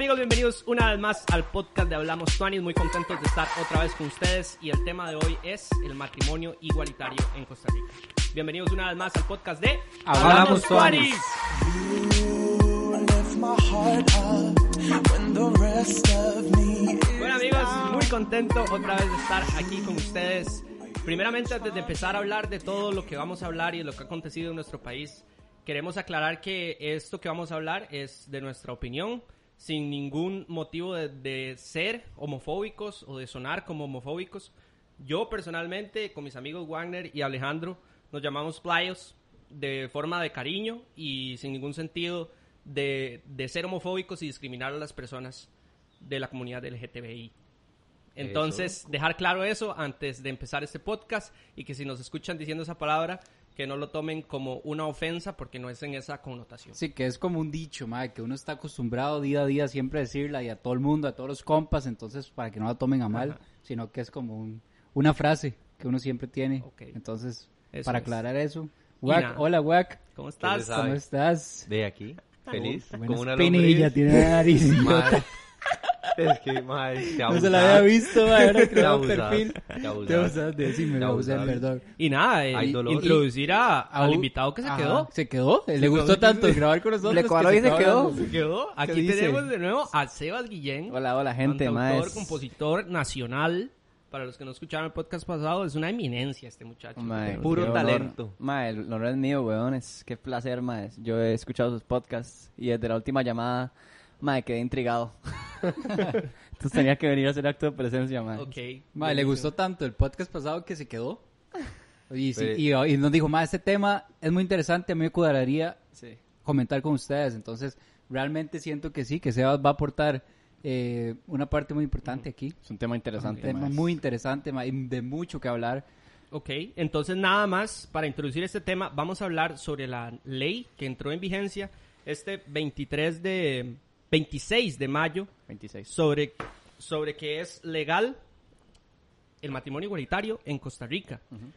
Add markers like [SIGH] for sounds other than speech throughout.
Amigos, bienvenidos una vez más al podcast de Hablamos Tuanis. Muy contentos de estar otra vez con ustedes y el tema de hoy es el matrimonio igualitario en Costa Rica. Bienvenidos una vez más al podcast de Hablamos Tuanis. Bueno amigos, muy contento otra vez de estar aquí con ustedes. Primeramente, antes de empezar a hablar de todo lo que vamos a hablar y de lo que ha acontecido en nuestro país, queremos aclarar que esto que vamos a hablar es de nuestra opinión sin ningún motivo de, ser homofóbicos o de sonar como homofóbicos. Yo personalmente, con mis amigos Wagner y Alejandro, nos llamamos playos de forma de cariño y sin ningún sentido de, de ser homofóbicos y discriminar a las personas de la comunidad LGTBI. Entonces, eso. dejar claro eso antes de empezar este podcast y que si nos escuchan diciendo esa palabra, que no lo tomen como una ofensa porque no es en esa connotación. Sí, que es como un dicho, madre, que uno está acostumbrado día a día siempre a decirla y a todo el mundo, a todos los compas, entonces para que no la tomen a mal, Ajá. sino que es como un, una frase que uno siempre tiene. Okay. Entonces, eso para aclarar es. eso. Wack, hola Wack. ¿Cómo estás? ¿Cómo estás? De aquí, feliz. Como una pinilla tiene la nariz. Es que, madre, te No se la había visto, madre, ahora [LAUGHS] creó un perfil. Te abusas, decime, me abusé, perdón. Y nada, eh, introducir a, al invitado que se quedó. ¿Se quedó? Le gustó tanto grabar con nosotros. Le cuadró y se quedó. Se quedó. Aquí tenemos de nuevo a Sebas Guillén. Hola, hola, gente, más. compositor nacional. Para los que no escucharon el podcast pasado, es una eminencia este muchacho. Mae, Puro talento. Mae, el honor es mío, weones. Qué placer, mae. Yo he escuchado sus podcasts y desde la última llamada Madre, quedé intrigado. [LAUGHS] Entonces tenía que venir a hacer acto de presencia, madre. Ok. Madre, le gustó tanto el podcast pasado que se quedó. Y, sí, y, y, nos dijo, madre, este tema es muy interesante, a mí me cuadraría sí. comentar con ustedes. Entonces, realmente siento que sí, que Sebas va a aportar eh, una parte muy importante aquí. Es un tema interesante. Un tema más. muy interesante, y de mucho que hablar. Ok, entonces nada más, para introducir este tema, vamos a hablar sobre la ley que entró en vigencia este 23 de 26 de mayo 26. sobre sobre que es legal el matrimonio igualitario en Costa Rica. Uh -huh.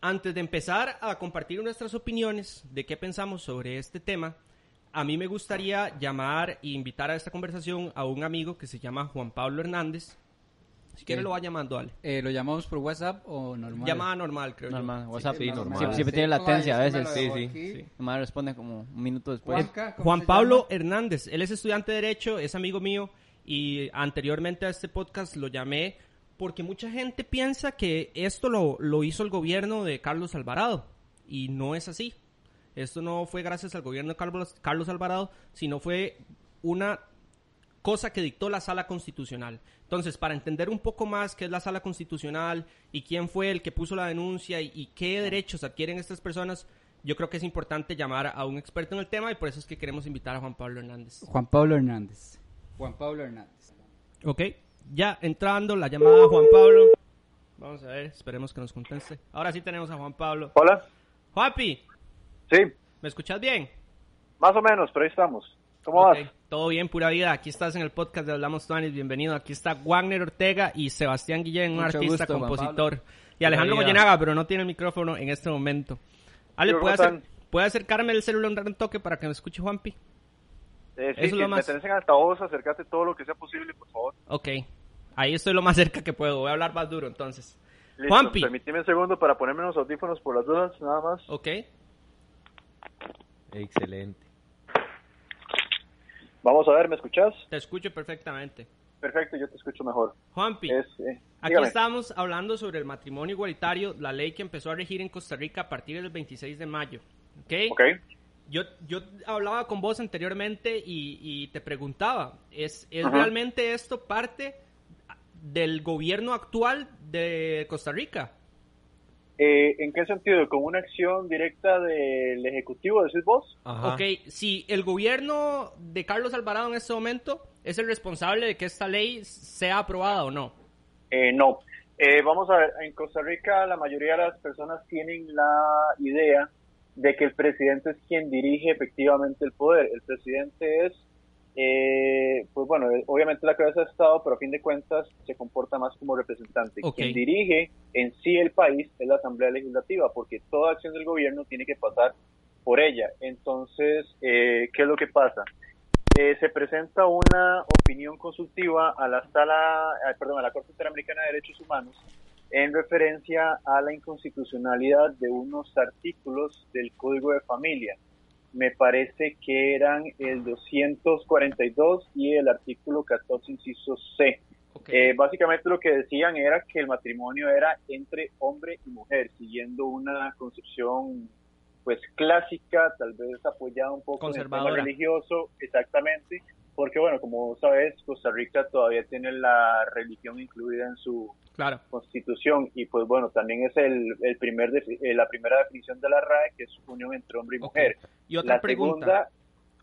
Antes de empezar a compartir nuestras opiniones de qué pensamos sobre este tema, a mí me gustaría llamar e invitar a esta conversación a un amigo que se llama Juan Pablo Hernández. Si quiere lo va llamando, Ale. Eh, ¿Lo llamamos por WhatsApp o normal? Llamada normal, creo normal. yo. WhatsApp, sí, sí, normal. Siempre, siempre tiene latencia a veces. Sí, sí. sí. Nomás responde como un minuto después. Juan, Juan Pablo Hernández, él es estudiante de Derecho, es amigo mío y anteriormente a este podcast lo llamé porque mucha gente piensa que esto lo, lo hizo el gobierno de Carlos Alvarado y no es así. Esto no fue gracias al gobierno de Carlos, Carlos Alvarado, sino fue una cosa que dictó la sala constitucional. Entonces, para entender un poco más qué es la sala constitucional y quién fue el que puso la denuncia y, y, qué derechos adquieren estas personas, yo creo que es importante llamar a un experto en el tema y por eso es que queremos invitar a Juan Pablo Hernández. Juan Pablo Hernández. Juan Pablo Hernández. Ok, ya entrando la llamada a Juan Pablo. Vamos a ver, esperemos que nos conteste. Ahora sí tenemos a Juan Pablo. Hola. Juanpi. Sí. ¿Me escuchas bien? Más o menos, pero ahí estamos. ¿Cómo okay. vas? Todo bien, pura vida. Aquí estás en el podcast de Hablamos Tuanis. Bienvenido. Aquí está Wagner Ortega y Sebastián Guillén, un Mucho artista, gusto, compositor. Y Alejandro Goyenaga, pero no tiene el micrófono en este momento. Ale, ¿puede, hacer, ¿puede acercarme el celular un toque para que me escuche Juanpi? Eh, sí, Eso si lo más... en altavoz, acércate todo lo que sea posible, por favor. Ok. Ahí estoy lo más cerca que puedo. Voy a hablar más duro, entonces. Listo, Juanpi. Permíteme un segundo para ponerme los audífonos por las dudas, nada más. Ok. Excelente. Vamos a ver, ¿me escuchas? Te escucho perfectamente. Perfecto, yo te escucho mejor. Juanpi, es, eh, aquí estamos hablando sobre el matrimonio igualitario, la ley que empezó a regir en Costa Rica a partir del 26 de mayo. ¿Ok? Ok. Yo, yo hablaba con vos anteriormente y, y te preguntaba, ¿es, es uh -huh. realmente esto parte del gobierno actual de Costa Rica? Eh, ¿En qué sentido? ¿Con una acción directa del Ejecutivo, decís vos? Ok, si el gobierno de Carlos Alvarado en este momento es el responsable de que esta ley sea aprobada o no. Eh, no. Eh, vamos a ver, en Costa Rica la mayoría de las personas tienen la idea de que el presidente es quien dirige efectivamente el poder. El presidente es eh, pues bueno, eh, obviamente la cabeza de Estado, pero a fin de cuentas se comporta más como representante. Quien dirige en sí el país es la Asamblea Legislativa, porque toda acción del gobierno tiene que pasar por ella. Entonces, eh, ¿qué es lo que pasa? Eh, se presenta una opinión consultiva a la sala, perdón, a la Corte Interamericana de Derechos Humanos en referencia a la inconstitucionalidad de unos artículos del Código de Familia me parece que eran el 242 y el artículo 14, inciso C. Eh, básicamente lo que decían era que el matrimonio era entre hombre y mujer, siguiendo una concepción pues clásica, tal vez apoyada un poco en el tema religioso, exactamente, porque bueno, como sabes, Costa Rica todavía tiene la religión incluida en su constitución y pues bueno, también es el, el primer eh, la primera definición de la RAE que es unión entre hombre y mujer. Y otra la pregunta. Segunda,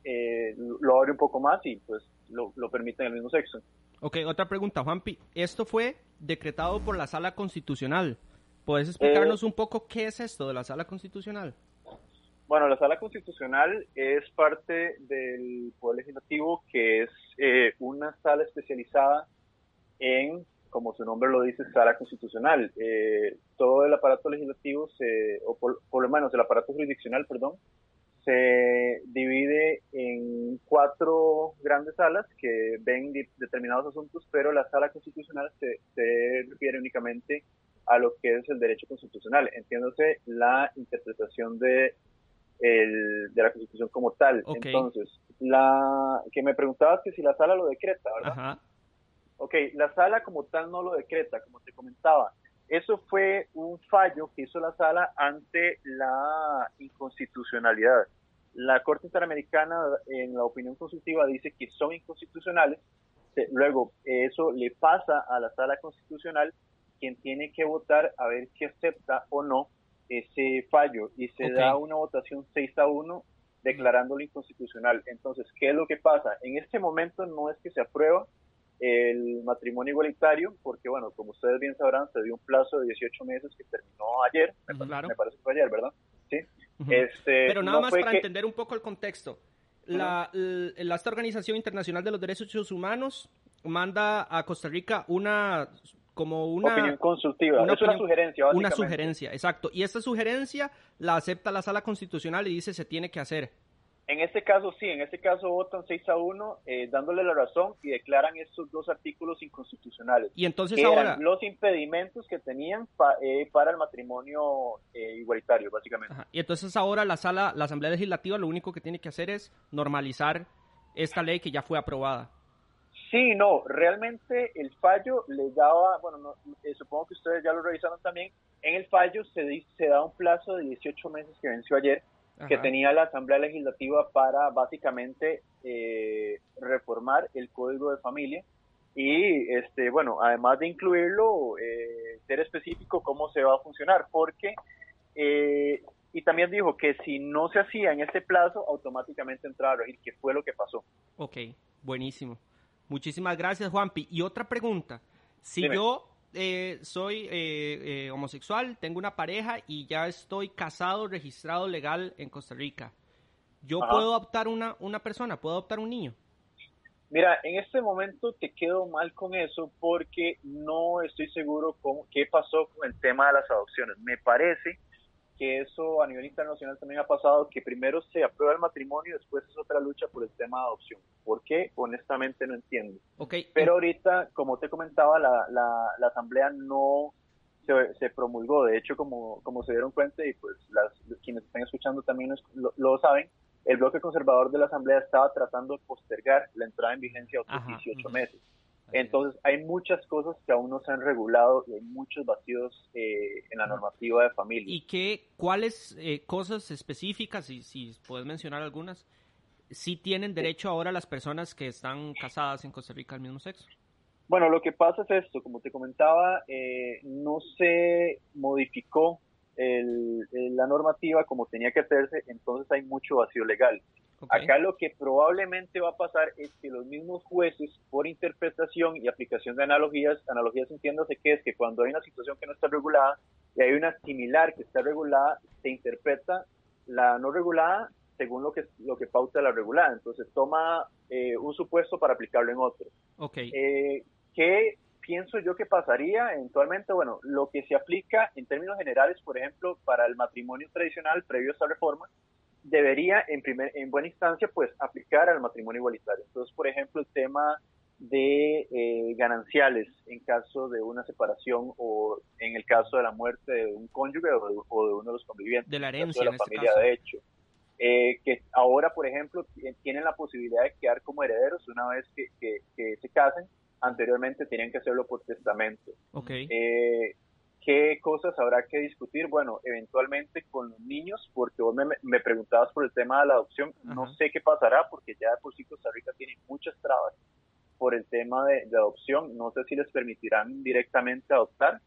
eh, lo abre un poco más y pues lo, lo permite en el mismo sexo. Ok, otra pregunta, Juanpi. Esto fue decretado por la Sala Constitucional. ¿Puedes explicarnos eh, un poco qué es esto de la Sala Constitucional? Bueno, la Sala Constitucional es parte del Poder Legislativo, que es eh, una sala especializada en, como su nombre lo dice, Sala Constitucional. Eh, todo el aparato legislativo, se, o por, lo menos el aparato jurisdiccional, perdón, se divide en cuatro grandes salas que ven determinados asuntos, pero la Sala Constitucional se, se refiere únicamente a lo que es el derecho constitucional, entiéndose la interpretación de el, de la Constitución como tal. Entonces, la que me preguntabas que si la sala lo decreta, ¿verdad? Ajá. Ok, la sala como tal no lo decreta, como te comentaba. Eso fue un fallo que hizo la sala ante la inconstitucionalidad. La Corte Interamericana, en la opinión consultiva, dice que son inconstitucionales. Luego, eso le pasa a la sala constitucional, quien tiene que votar a ver si acepta o no ese fallo y se da una votación 6 a 1 declarándolo inconstitucional. Entonces, ¿qué es lo que pasa? En este momento no es que se aprueba el matrimonio igualitario, porque bueno, como ustedes bien sabrán, se dio un plazo de 18 meses que terminó ayer, me, parece que fue ayer, ¿verdad? Sí. este, Pero nada más para entender un poco el contexto. La, la, esta Organización Internacional de los Derechos Humanos manda a Costa Rica una como una opinión consultiva, una, una sugerencia. Una sugerencia, exacto. Y esta sugerencia la acepta la sala constitucional y dice se tiene que hacer. En este caso sí, en este caso votan 6 a 1 eh, dándole la razón y declaran estos dos artículos inconstitucionales. Y entonces ahora... los impedimentos que tenían eh, para el matrimonio eh, igualitario, básicamente. Y entonces ahora la sala, la Asamblea Legislativa lo único que tiene que hacer es normalizar esta ley que ya fue aprobada. Sí, no, realmente el fallo le daba, bueno, eh, supongo que ustedes ya lo revisaron también, en el fallo se, se da un plazo de 18 meses que venció ayer, que tenía la Asamblea Legislativa para básicamente eh, reformar el Código de Familia y, este, bueno, además de incluirlo, eh, ser específico cómo se va a funcionar, porque, y también dijo que si no se hacía en este plazo, automáticamente entraba a regir, que fue lo que pasó. Ok, buenísimo. Muchísimas gracias, Juanpi. Y otra pregunta. Si yo eh, soy eh, eh, homosexual, tengo una pareja y ya estoy casado, registrado legal en Costa Rica, ¿yo puedo adoptar una, una persona? ¿Puedo adoptar un niño? Mira, en este momento te quedo mal con eso porque no estoy seguro con qué pasó con el tema de las adopciones. Me parece que eso a nivel internacional también ha pasado, que primero se aprueba el matrimonio y después es otra lucha por el tema de adopción. ¿Por qué? Honestamente no entiendo. Okay. Pero ahorita, como te comentaba, la, la, asamblea no se, promulgó. De hecho, como, como se dieron cuenta y pues las, quienes están escuchando también lo, saben, el bloque conservador de la asamblea estaba tratando de postergar la entrada en vigencia otros 18 meses. Entonces, hay muchas cosas que aún no se han regulado y hay muchos vacíos eh, en la normativa de familia. ¿Y qué, cuáles eh, cosas específicas, si, si puedes mencionar algunas, sí tienen derecho ahora las personas que están casadas en Costa Rica al mismo sexo? Bueno, lo que pasa es esto, como te comentaba, eh, no se modificó el- el- la normativa como tenía que hacerse, entonces hay mucho vacío legal. Acá lo que probablemente va a pasar es que los mismos jueces, por interpretación y aplicación de analogías, analogías entiéndase que es que cuando hay una situación que no está regulada y hay una similar que está regulada, se interpreta la no regulada según lo que, lo que pauta la regulada. Entonces toma eh, un supuesto para aplicarlo en otro. Ok. Eh, ¿Qué pienso yo que pasaría eventualmente? Bueno, lo que se aplica en términos generales, por ejemplo, para el matrimonio tradicional previo a esta reforma, debería en, primer, en buena instancia pues aplicar al matrimonio igualitario. Entonces, por ejemplo, el tema de eh, gananciales en caso de una separación o en el caso de la muerte de un cónyuge o de, o de uno de los convivientes. De la herencia, de la en este familia, caso. de hecho. Eh, que ahora, por ejemplo, ti- tienen la posibilidad de quedar como herederos una vez que, que- que se casen. Anteriormente tenían que hacerlo por testamento. Eh, ¿Qué cosas habrá que discutir? Bueno, eventualmente con los niños, porque vos me, me preguntabas por el tema de la adopción, no sé qué pasará, porque ya de por sí Costa Rica tiene muchas trabas por el tema de, de adopción. No sé si les permitirán directamente adoptar,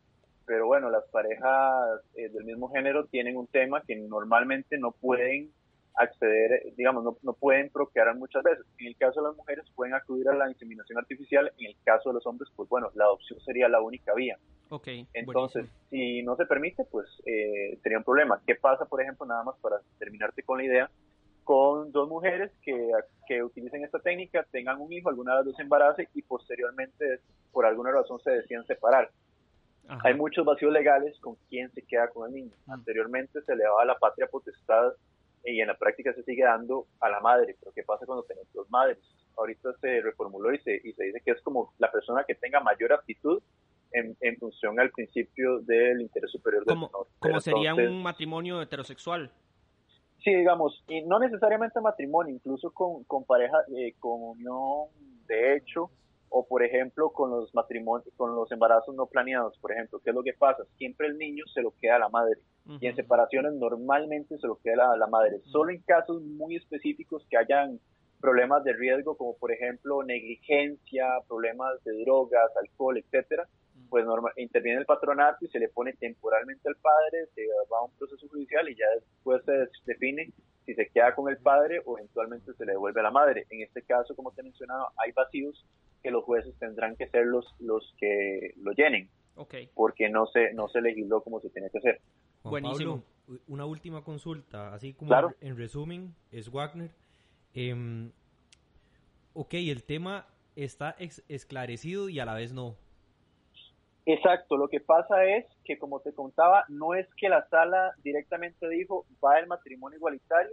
pero bueno, las parejas eh, del mismo género tienen un tema que normalmente no pueden acceder, digamos, no, no pueden procrear muchas veces. En el caso de las mujeres pueden acudir a la inseminación artificial, en el caso de los hombres, pues bueno, la adopción sería la única vía. Ok. Entonces, buenísimo. si no se permite, pues eh, sería un problema. ¿Qué pasa, por ejemplo, nada más para terminarte con la idea, con dos mujeres que, que utilicen esta técnica, tengan un hijo, alguna de las dos se embarace y posteriormente, por alguna razón, se decían separar? Ajá. Hay muchos vacíos legales con quién se queda con el niño. Anteriormente se le daba la patria potestad y en la práctica se sigue dando a la madre. Pero ¿qué pasa cuando tenemos dos madres? Ahorita se reformuló y se, y se dice que es como la persona que tenga mayor aptitud en, en función al principio del interés superior del Como, menor. como sería entonces, un matrimonio heterosexual. Sí, digamos, y no necesariamente matrimonio, incluso con, con pareja, eh, con unión de hecho, o por ejemplo con los matrimonios, con los embarazos no planeados, por ejemplo, ¿qué es lo que pasa? Siempre el niño se lo queda a la madre, y en separaciones normalmente se lo queda la, la madre, solo en casos muy específicos que hayan problemas de riesgo, como por ejemplo negligencia, problemas de drogas, alcohol, etcétera, pues norma- interviene el patronato y se le pone temporalmente al padre, se va a un proceso judicial y ya después se define si se queda con el padre o eventualmente se le devuelve a la madre. En este caso, como te mencionaba, hay vacíos que los jueces tendrán que ser los, los que lo llenen, Ok. porque no se, no se legisló como se tenía que hacer. Juan Buenísimo. Pablo, una última consulta, así como Claro. en resumen, es Wagner. Em, ok, el tema está esclarecido y a la vez no. Exacto, lo que pasa es que, como te contaba, no es que la sala directamente dijo va el matrimonio igualitario,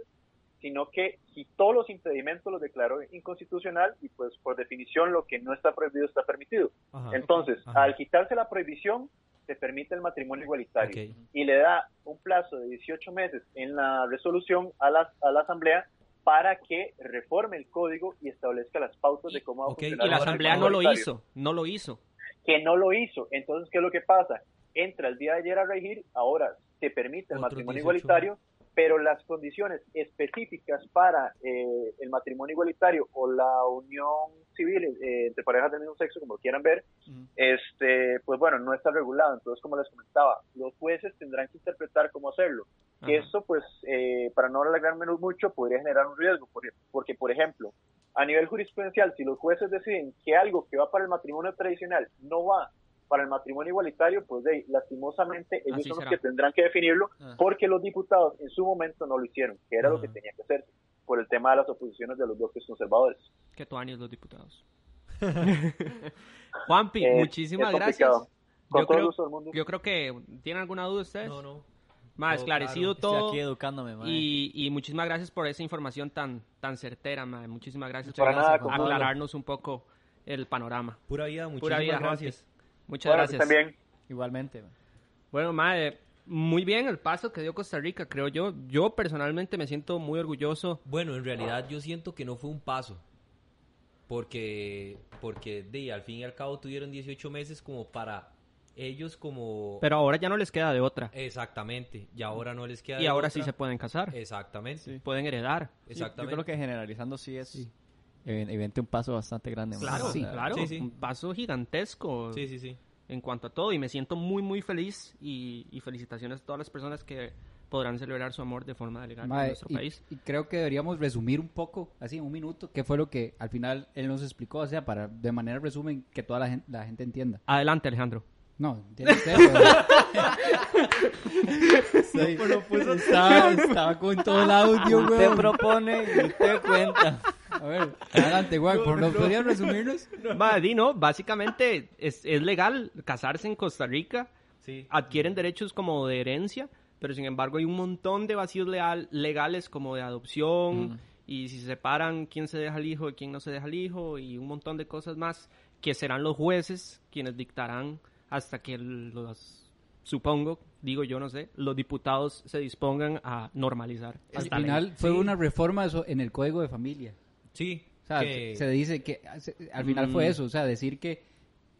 sino que quitó los impedimentos, los declaró inconstitucional y pues por definición lo que no está prohibido está permitido. Ajá. Entonces, al quitarse la prohibición, se permite el matrimonio igualitario y le da un plazo de 18 meses en la resolución a la, a la Asamblea para que reforme el código y establezca las pautas de cómo va a funcionar Y la asamblea no lo hizo. No lo hizo. Que no lo hizo. Entonces, ¿qué es lo que pasa? Entra el día de ayer a regir, ahora se permite el matrimonio 18 igualitario, pero las condiciones específicas para eh, el matrimonio igualitario o la unión civil eh, entre parejas del mismo sexo, como quieran ver, este, pues bueno, no está regulado. Entonces, como les comentaba, los jueces tendrán que interpretar cómo hacerlo. Y Ajá. eso, pues, eh, para no alargarme mucho, podría generar un riesgo, porque, porque, por ejemplo, a nivel jurisprudencial, si los jueces deciden que algo que va para el matrimonio tradicional no va para el matrimonio igualitario, pues de, ahí, lastimosamente ellos Así son será. los que tendrán que definirlo, Ah. porque los diputados en su momento no lo hicieron, que era lo que Ajá. tenía que hacerse, por el tema de las oposiciones de los bloques conservadores. Que años los diputados. [LAUGHS] Juanpi, Eh, muchísimas gracias. Con Yo creo, gusto del mundo. yo creo que tienen alguna duda ustedes. No, no. Más esclarecido claro. Estoy todo. aquí educándome, mae. Y, y muchísimas gracias por esa información tan, tan certera, mae. Muchísimas gracias Para por nada, con todo. aclararnos un poco el panorama. Pura vida, muchísimas Pura vida, gracias. Juanpi. Muchas Bueno, gracias. también. Igualmente. Bueno, mae, muy bien el paso que dio Costa Rica, creo yo. Yo personalmente me siento muy orgulloso. Bueno, en realidad yo siento que no fue un paso. Porque, porque de, al fin y al cabo tuvieron 18 meses como para ellos como... Pero ahora ya no les queda de otra. Exactamente. Y ahora no les queda Y de ahora otra. sí se pueden casar. Exactamente. Pueden heredar. Sí, Exactamente. Yo creo que generalizando sí es evi- evidente un paso bastante grande. Claro, sea, claro. sí, sí. Un paso gigantesco. Sí, sí, sí. en cuanto a todo y me siento muy muy feliz y, y felicitaciones a todas las personas que podrán celebrar su amor de forma legal Mae, en nuestro y, país. y creo que deberíamos resumir un poco, así en un minuto, qué fue lo que al final él nos explicó, o sea, para de manera resumen que toda la gente, la gente entienda. Adelante Alejandro. No, entiende usted. Sí, [LAUGHS] estaba, estaba con todo el audio, Usted weón. propone y usted cuenta. A ver, adelante, weón. ¿Por no, ¿Podrían resumirnos? Va, di, no, básicamente es, es legal casarse en Costa Rica, Sí. adquieren derechos como de herencia, pero sin embargo hay un montón de vacíos leal- legales como de adopción y si se separan quién se deja el hijo y quién no se deja el hijo y un montón de cosas más que serán los jueces quienes dictarán hasta que los supongo, digo yo no sé, los diputados se dispongan a normalizar Al ley. final fue Sí. una reforma eso en el código de familia. Sí. O sea, que- se dice que al final fue Mm. eso, o sea, decir que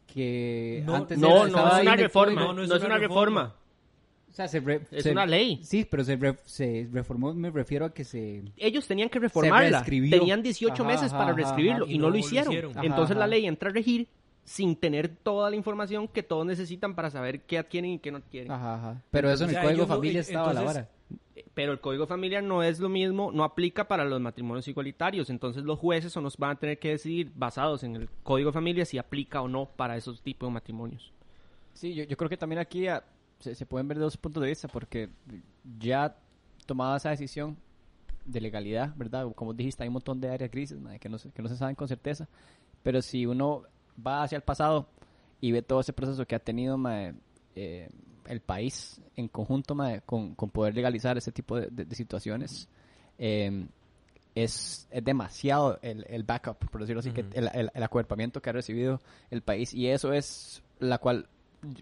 que No, antes No, era- no es una reforma, no, es una reforma. O sea, se re- Es se- una ley. Sí, pero se, re- se reformó, me refiero a que se ellos tenían que reformarla. Tenían 18 Ajá, meses ajá, para reescribirlo ajá. y, no, lo hicieron. hicieron. Entonces Ajá, la ley entra a regir sin tener toda la información que todos necesitan para saber qué adquieren y qué no adquieren. Ajá, ajá. Pero eso en O el sea, código familia estaba la entonces- vara. Pero el código familiar no es lo mismo, no aplica para los matrimonios igualitarios. Entonces los jueces son los van a tener que decidir, basados en el código familia, si aplica o no para esos tipos de matrimonios. Sí, yo, yo creo que también aquí ah, se, se pueden ver dos puntos de vista, porque ya tomada esa decisión de legalidad, ¿verdad? Como dijiste, hay un montón de áreas grises que, no se, que no se saben con certeza, pero si uno va hacia el pasado y ve todo ese proceso que ha tenido mae, eh, el país en conjunto con, con poder legalizar ese tipo de, de- de situaciones, eh, es, es demasiado el, el backup, por decirlo así, que el, el, el acuerpamiento que ha recibido el país. Y eso es la cual,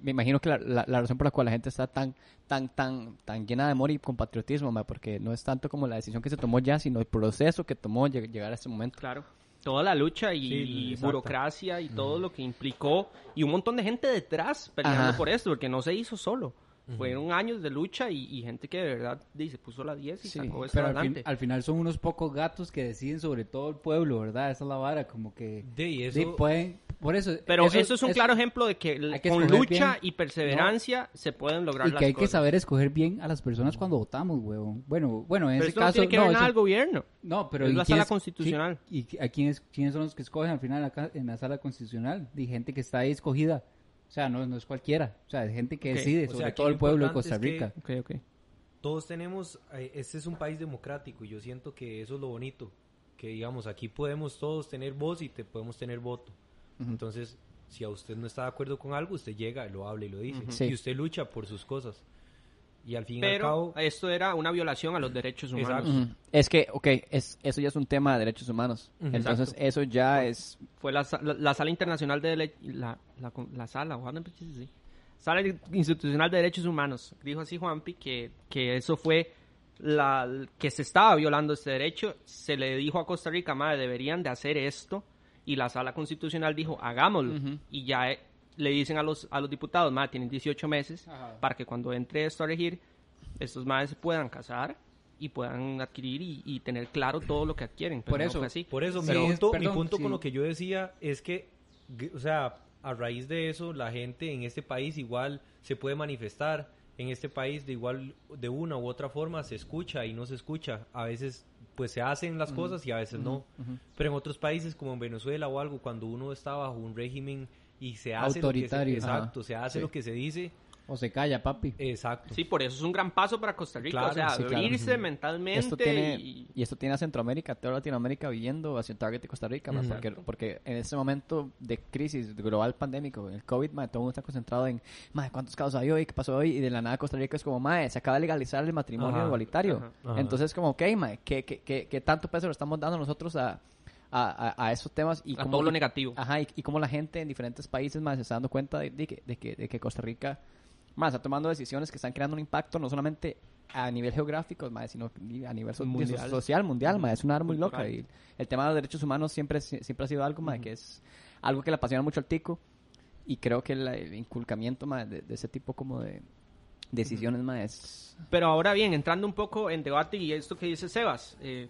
me imagino que la, la, la razón por la cual la gente está tan, tan, tan, tan llena de amor y con patriotismo, ma, porque no es tanto como la decisión que se tomó ya, sino el proceso que tomó lleg- llegar a este momento. Claro. Toda la lucha y, Sí, y exacto. burocracia y todo lo que implicó y un montón de gente detrás peleando Ajá. por esto, porque no se hizo solo. Fueron años de lucha y, y gente que de verdad se puso la 10 y Sí, sacó esto pero al, fin- adelante. al final son unos pocos gatos que deciden sobre todo el pueblo, ¿verdad? Esa es la vara, como que... De, y eso, sí, pueden, por eso... Pero eso, es un claro ejemplo de que, que con lucha bien. y perseverancia se pueden lograr Y las que hay que saber escoger bien a las personas cuando votamos, huevón. Bueno, bueno, en Pero ese esto no caso... tiene que ver no, nada eso- al gobierno. No, pero Es ¿y la sala constitucional. ¿Y a quiénes, quiénes son los que escogen al final acá en la sala constitucional? De gente que está ahí escogida. O sea, no, no es cualquiera. O sea, es gente que decide o sobre todo el pueblo de Costa es que- Rica. Ok, ok. todos tenemos, eh, este es un país democrático y yo siento que eso es lo bonito, que digamos, aquí podemos todos tener voz y te podemos tener voto. Entonces, si a usted no está de acuerdo con algo, usted llega y lo habla y lo dice. Sí. Y usted lucha por sus cosas. Y al fin y al Pero cabo, esto era una violación a los derechos humanos. Es que, ok, es, eso ya es un tema de derechos humanos. Entonces, Exacto. eso ya es... Fue la, la, la sala internacional de dele- la, la, la sala, Juan, sí. Sala institucional de derechos humanos. Dijo así Juanpi que, que eso fue la que se estaba violando este derecho. Se le dijo a Costa Rica, madre, deberían de hacer esto. Y la sala constitucional dijo, hagámoslo. Y ya eh, le dicen a los, a los diputados, madre, tienen 18 meses Ajá. para que cuando entre esto a regir, estos madres se puedan casar y puedan adquirir y, y tener claro todo lo que adquieren. Pero Por no eso, fue así. Por eso, Sí, mi es- punto, mi perdón, punto sí. con lo que yo decía es que, o sea, a raíz de eso, la gente en este país igual se puede manifestar. En este país, de igual, de una u otra forma, se escucha y no se escucha. A veces, pues se hacen las cosas y a veces no. Pero en otros países, como en Venezuela o algo, cuando uno está bajo un régimen y se hace Autoritario. lo que se, exacto, se hace Sí. lo que se dice, O se calla, papi. exacto. Sí, por eso es un gran paso para Costa Rica. Claro, o sea, sí, claro. abrirse Ujú. mentalmente Esto tiene, y... y esto tiene a Centroamérica, toda Latinoamérica viendo hacia el target de Costa Rica, Ujú. porque, porque en este momento de crisis global pandémico, el COVID, ma, todo el mundo está concentrado en, ma, ¿cuántos casos hay hoy? ¿Qué pasó hoy? Y de la nada Costa Rica es como, ma, se acaba de legalizar el matrimonio Ajá. igualitario. Ajá. Ajá. Entonces, como, ok, ma, ¿qué, qué, qué, qué tanto peso le estamos dando nosotros a, a, a, a esos temas? Y A cómo- todo lo negativo. Ajá, y, y cómo la gente en diferentes países más se está dando cuenta de, de que, de, que, de que Costa Rica más está tomando decisiones que están creando un impacto no solamente a nivel geográfico, más, sino a nivel so- Mundial. social, mundial, más, es una área muy loca. Y el tema de los derechos humanos siempre, siempre ha sido algo más, que es algo que le apasiona mucho al tico. Y creo que el, el inculcamiento más, de, de ese tipo como de decisiones más es... Pero ahora bien, entrando un poco en debate y esto que dice Sebas, eh,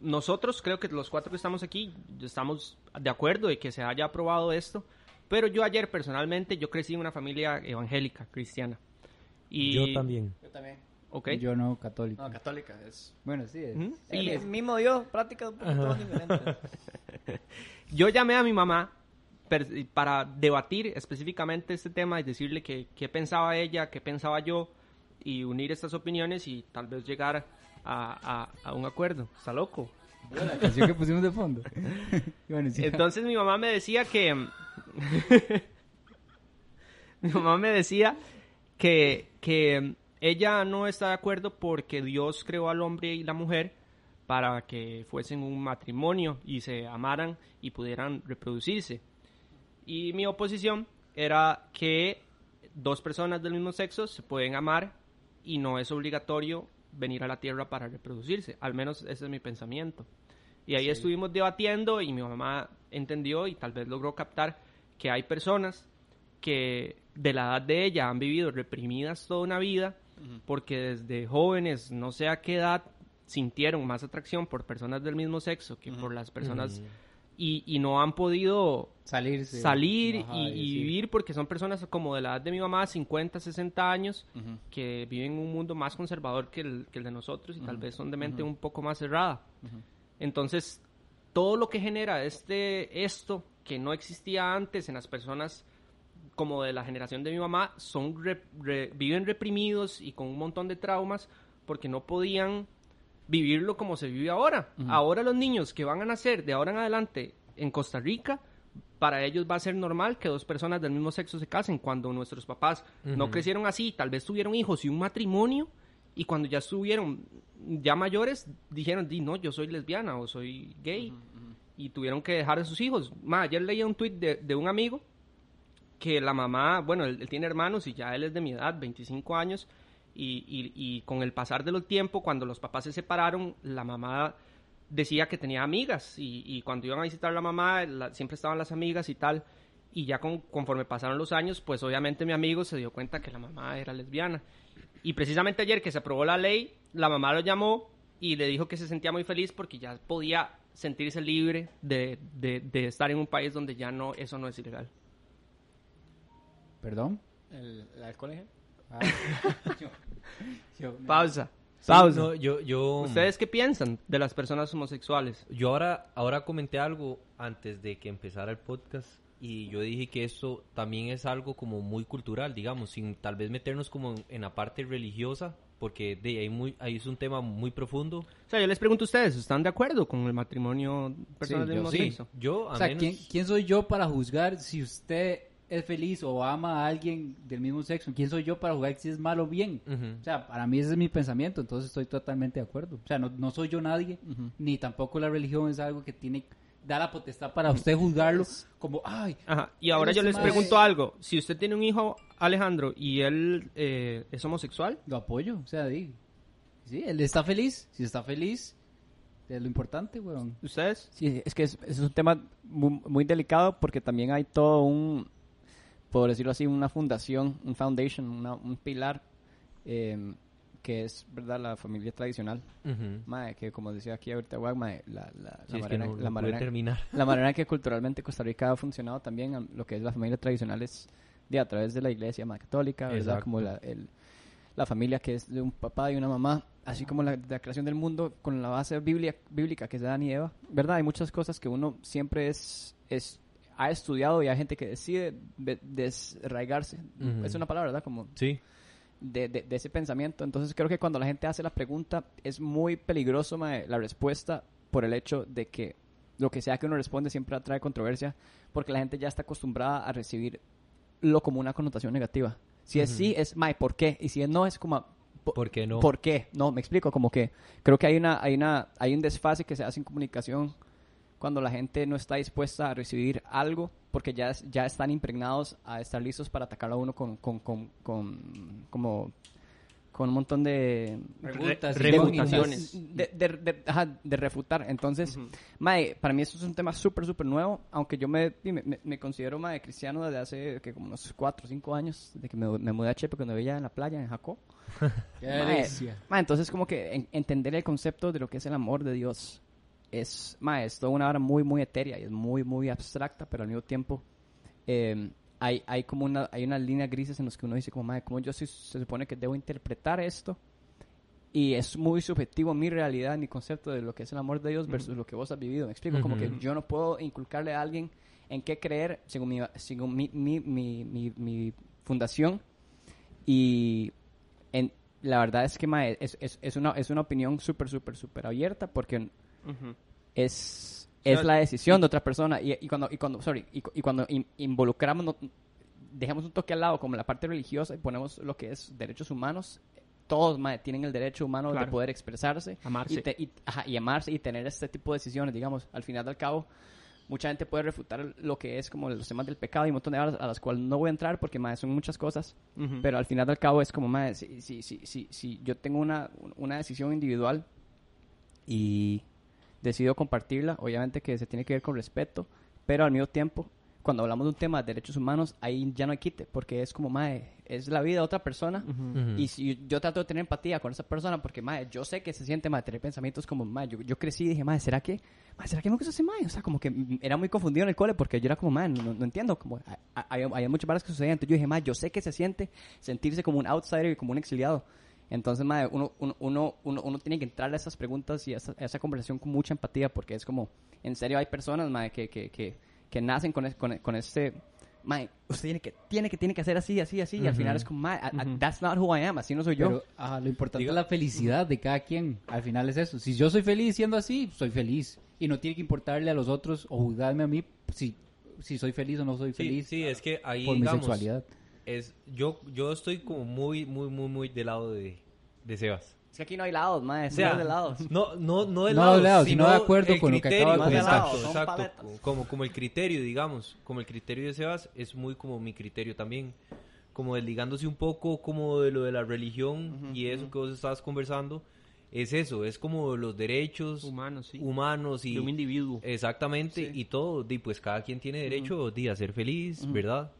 nosotros creo que los cuatro que estamos aquí estamos de acuerdo de que se haya aprobado esto, Pero yo ayer personalmente, yo crecí en una familia evangélica, cristiana. Y, Yo también. Yo también. Ok. Yo no, católico. No, católica. Es... Bueno, sí. es- Ujú. Sí, Y- el mismo Dios, prácticas un poquito diferentes. [LAUGHS] Yo llamé a mi mamá per- para debatir específicamente este tema y decirle que- qué pensaba ella, qué pensaba yo y unir estas opiniones y tal vez llegar a, a- a un acuerdo. ¿Está loco? La canción que pusimos de fondo. [LAUGHS] [LAUGHS] bueno, sí. Entonces mi mamá me decía que... [LAUGHS] mi mamá me decía que, que ella no está de acuerdo porque Dios creó al hombre y la mujer para que fuesen un matrimonio y se amaran y pudieran reproducirse. Y mi oposición era que dos personas del mismo sexo se pueden amar y no es obligatorio venir a la tierra para reproducirse. Al menos ese es mi pensamiento. Y ahí estuvimos debatiendo y mi mamá entendió y tal vez logró captar que hay personas que de la edad de ella han vivido reprimidas toda una vida porque desde jóvenes, no sé a qué edad, sintieron más atracción por personas del mismo sexo que por las personas y, y no han podido Salirse. salir Ajá, y, y sí. vivir porque son personas como de la edad de mi mamá, 50, 60 años, que viven en un mundo más conservador que el, que el de nosotros y tal vez son de mente un poco más cerrada. Entonces, todo lo que genera este esto que no existía antes en las personas como de la generación de mi mamá son re- re- viven reprimidos y con un montón de traumas porque no podían vivirlo como se vive ahora. Ahora los niños que van a nacer de ahora en adelante en Costa Rica, para ellos va a ser normal que dos personas del mismo sexo se casen cuando nuestros papás no crecieron así, tal vez tuvieron hijos y un matrimonio y cuando ya estuvieron ya mayores dijeron, di no, yo soy lesbiana o soy gay y tuvieron que dejar a sus hijos. Ma, ayer leí un tweet de, de un amigo que la mamá, bueno, él, tiene hermanos y ya él es de mi edad, 25 años, y, y- con el pasar del tiempo, cuando los papás se separaron, la mamá decía que tenía amigas y, y cuando iban a visitar a la mamá siempre estaban las amigas y tal, y ya con- conforme pasaron los años, pues obviamente mi amigo se dio cuenta que la mamá era lesbiana. Y precisamente ayer que se aprobó la ley, la mamá lo llamó y le dijo que se sentía muy feliz porque ya podía sentirse libre de, de- de estar en un país donde ya no, eso no es ilegal. ¿Perdón? ¿El, ¿La del colegio? Ah. [LAUGHS] Yo- yo- Pausa. Sí, Pausa. no, yo, yo, ¿Ustedes qué piensan de las personas homosexuales? yo ahora, ahora comenté algo antes de que empezara el podcast y yo dije que esto también es algo como muy cultural, digamos, sin tal vez meternos como en, en la parte religiosa, porque de ahí, muy, ahí es un tema muy profundo. O sea, yo les pregunto a ustedes, ¿están de acuerdo con el matrimonio personas Sí, del yo mismo sí. Yo, a O sea, menos... ¿quién, quién soy yo para juzgar si usted es feliz o ama a alguien del mismo sexo? ¿Quién soy yo para juzgar si es malo o bien? Ujú. O sea, para mí ese es mi pensamiento, entonces estoy totalmente de acuerdo. O sea, no, no soy yo nadie, ni tampoco la religión es algo que tiene, da la potestad para usted juzgarlo como, ay, Ajá. Y ahora yo les pregunto algo. Si usted tiene un hijo, Alejandro, y él eh, es homosexual, lo apoyo. O sea, di, sí, él está feliz, si está feliz, es lo importante, weón. ¿ustedes? Sí, es que es, es un tema muy, muy delicado porque también hay todo un, por decirlo así, una fundación, un foundation, una- un pilar eh, que es, ¿verdad?, la familia tradicional. Que como decía aquí ahorita mae, la, la, Sí, la manera, no- la, pude manera, terminar. la manera en que [LAUGHS] culturalmente Costa Rica ha funcionado también, lo que es la familia tradicional es de a través de la iglesia mae, católica, ¿verdad? Exacto. Como la, el- la familia que es de un papá y una mamá, así como la, la creación del mundo con la base biblia, bíblica que es de Adán y Eva, ¿verdad? Hay muchas cosas que uno siempre es, es ha estudiado y hay gente que decide de- desraigarse. Es una palabra, ¿verdad? Como Sí. De, de- de ese pensamiento. Entonces creo que cuando la gente hace la pregunta es muy peligroso mae, la respuesta por el hecho de que lo que sea que uno responde siempre atrae controversia porque la gente ya está acostumbrada a recibir lo como una connotación negativa. Si es sí, es mae, ¿por qué? Y si es no, es como... po- ¿Por qué no? ¿Por qué? No, me explico, como que creo que hay una, hay una, hay un desfase que se hace en comunicación cuando la gente no está dispuesta a recibir algo porque ya, ya están impregnados a estar listos para atacar a uno con, con, con, con- como con un montón de Preguntas Re- refutaciones. de, de, de- ajá, de refutar. Entonces, mae, para mí esto es un tema súper, súper nuevo, aunque yo me, me, considero mae, cristiano desde hace que como unos 4 o 5 años, desde que me, me mudé a Chepe cuando vivía en la playa, en Jacó. [LAUGHS] Mae, mae, entonces como que en- entender el concepto de lo que es el amor de Dios es, mae, es toda una hora muy, muy etérea y es muy, muy abstracta, pero al mismo tiempo eh, hay, hay como una, hay unas líneas grises en las que uno dice como, madre, ¿cómo yo sí- se supone que debo interpretar esto? Y es muy subjetivo mi realidad, mi concepto de lo que es el amor de Dios versus lo que vos has vivido. Me explico, como que yo no puedo inculcarle a alguien en qué creer según mi, según mi, mi, mi, mi, fundación. Y en, la verdad es que mae, es, es, es, una, es una opinión súper, súper, súper abierta porque Es, es la decisión de otra persona. Y, y cuando, y cuando, sorry, y, y cuando in- involucramos, no- dejamos un toque al lado como la parte religiosa y ponemos lo que es derechos humanos, todos tienen el derecho humano de poder expresarse Amarse. Y, te- y- ajá, y amarse y tener este tipo de decisiones, digamos. Al final del cabo, mucha gente puede refutar lo que es como los temas del pecado y un montón de horas a las cuales no voy a entrar porque son muchas cosas. Pero al final del cabo es como, madre, si, si, si, si, si yo tengo una, una decisión individual y decido compartirla, obviamente que se tiene que ver con respeto, pero al mismo tiempo, cuando hablamos de un tema de derechos humanos, ahí ya no hay quite, porque es como, madre, es la vida de otra persona. Y si yo trato de tener empatía con esa persona, porque, madre, yo sé que se siente, madre, tener pensamientos como, madre, yo, yo crecí y dije, madre, ¿será que, madre, ¿será que me gusta ese madre? O sea, como que era muy confundido en el cole, porque yo era como, madre, no, no entiendo, como, hay, hay, hay muchas cosas que sucedían. Entonces yo dije, madre, yo sé que se siente sentirse como un outsider y como un exiliado. Entonces, madre, uno, uno, uno, uno, uno tiene que entrar a esas preguntas y a esa, a esa conversación con mucha empatía, porque es como, en serio, hay personas, madre, que, que, que, que nacen con, es- con, con este mae, usted tiene que, tiene que, tiene que hacer así, así, así, y al final es como, that's not who I am, así no soy yo. Ajá, lo importante Diga- es la felicidad de cada quien. Al final es eso. Si yo soy feliz siendo así, soy feliz. Y no tiene que importarle a los otros o juzgarme a mí si, si soy feliz o no soy Sí, feliz sí, es que ahí, por mi sexualidad. Es, yo, yo estoy como muy, muy, muy, muy del lado de, de Sebas. Es que aquí no hay lados, mae, O sea, de lados. no, no, no de No lado, de lado, sino de acuerdo con lo que criterio, acaba de comentar. Exacto, Son exacto. paletas. Como, como el criterio, digamos, como el criterio de Sebas es muy como mi criterio también. Como desligándose un poco como de lo de la religión y eso que vos estabas conversando. Es eso, es como los derechos Humanos, sí. humanos y de un individuo. Exactamente, y todo, di, pues cada quien tiene derecho di, a ser feliz, ¿verdad?